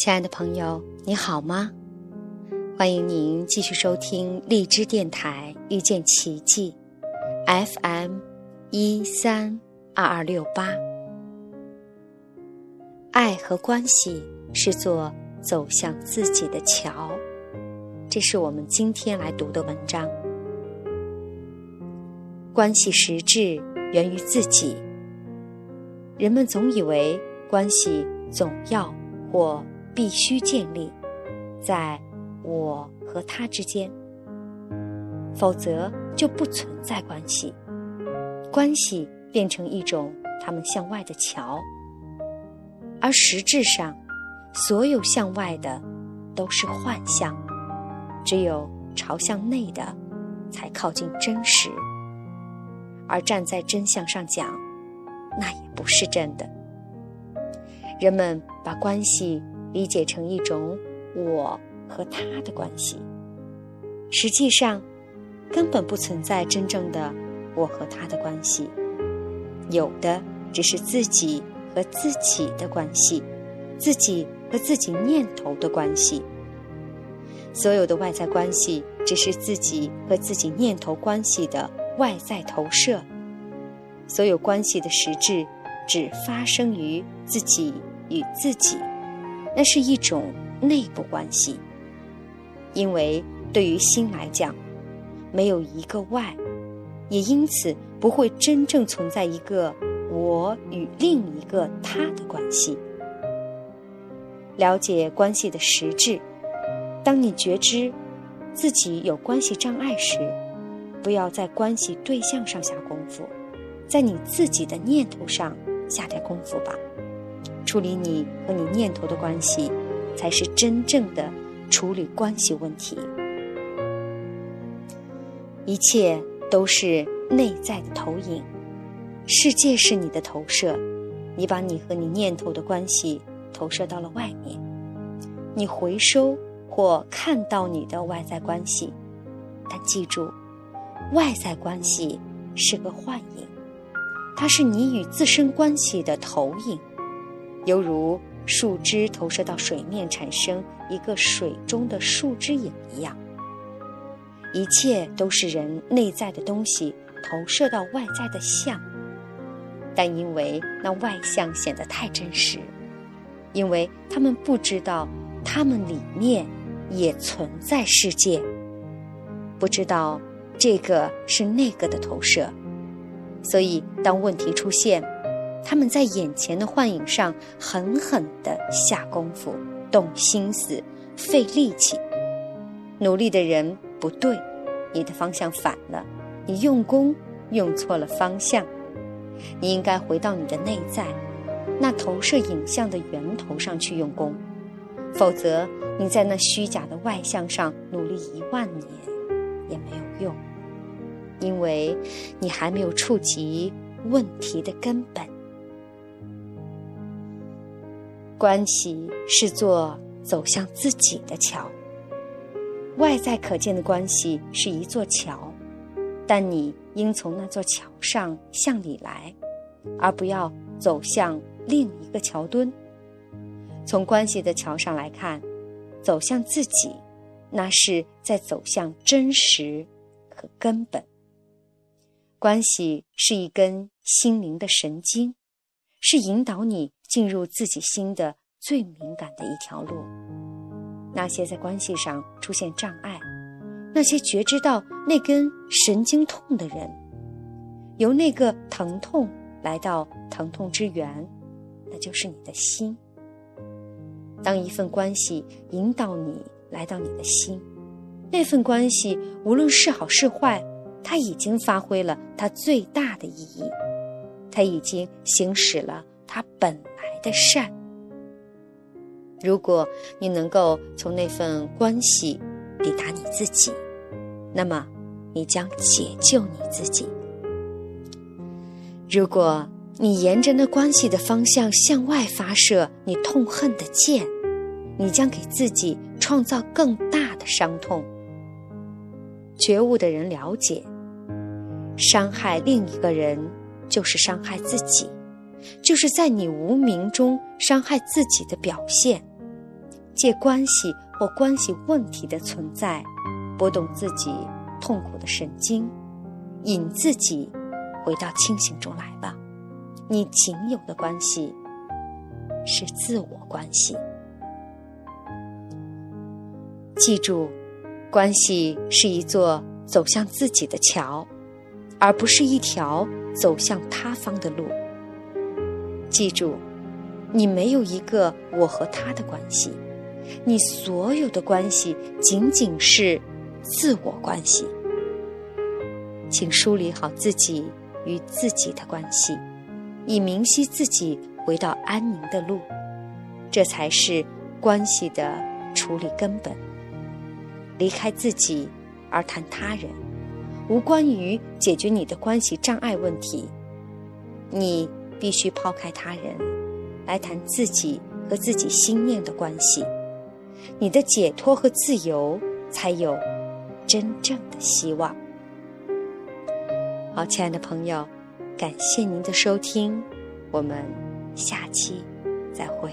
亲爱的朋友，你好吗？欢迎您继续收听荔枝电台遇见奇迹，FM 一三二二六八。爱和关系是座走向自己的桥，这是我们今天来读的文章。关系实质源于自己。人们总以为关系总要或必须建立在我和他之间，否则就不存在关系。关系变成一种他们向外的桥，而实质上，所有向外的都是幻象，只有朝向内的才靠近真实。而站在真相上讲，那也不是真的。人们把关系理解成一种我和他的关系，实际上根本不存在真正的我和他的关系，有的只是自己和自己的关系，自己和自己念头的关系。所有的外在关系只是自己和自己念头关系的。外在投射，所有关系的实质只发生于自己与自己，那是一种内部关系。因为对于心来讲，没有一个外，也因此不会真正存在一个我与另一个他的关系。了解关系的实质，当你觉知自己有关系障碍时。不要在关系对象上下功夫，在你自己的念头上下点功夫吧。处理你和你念头的关系，才是真正的处理关系问题。一切都是内在的投影，世界是你的投射，你把你和你念头的关系投射到了外面，你回收或看到你的外在关系，但记住。外在关系是个幻影，它是你与自身关系的投影，犹如树枝投射到水面产生一个水中的树枝影一样。一切都是人内在的东西投射到外在的像，但因为那外相显得太真实，因为他们不知道他们里面也存在世界，不知道。这个是那个的投射，所以当问题出现，他们在眼前的幻影上狠狠地下功夫、动心思、费力气。努力的人不对，你的方向反了，你用功用错了方向。你应该回到你的内在，那投射影像的源头上去用功，否则你在那虚假的外向上努力一万年也没有用。因为你还没有触及问题的根本。关系是座走向自己的桥，外在可见的关系是一座桥，但你应从那座桥上向里来，而不要走向另一个桥墩。从关系的桥上来看，走向自己，那是在走向真实和根本。关系是一根心灵的神经，是引导你进入自己心的最敏感的一条路。那些在关系上出现障碍，那些觉知到那根神经痛的人，由那个疼痛来到疼痛之源，那就是你的心。当一份关系引导你来到你的心，那份关系无论是好是坏。它已经发挥了它最大的意义，它已经行使了它本的善。如果你能够从那份关系抵达你自己，那么你将解救你自己。如果你沿着那关系的方向向外发射你痛恨的箭，你将给自己创造更大的伤痛。觉悟的人了解，伤害另一个人就是伤害自己，就是在你无名中伤害自己的表现。借关系或关系问题的存在，拨动自己痛苦的神经，引自己回到清醒中来吧。你仅有的关系是自我关系。记住，关系是一座走向自己的桥，而不是一条走向他方的路。记住，你没有一个我和他的关系，你所有的关系仅仅是自我关系。请梳理好自己与自己的关系，以明晰自己回到安宁的路，这才是关系的处理根本。离开自己而谈他人，无关于解决你的关系障碍问题。你必须抛开他人，来谈自己和自己心念的关系。你的解脱和自由才有真正的希望。好，亲爱的朋友，感谢您的收听，我们下期再会。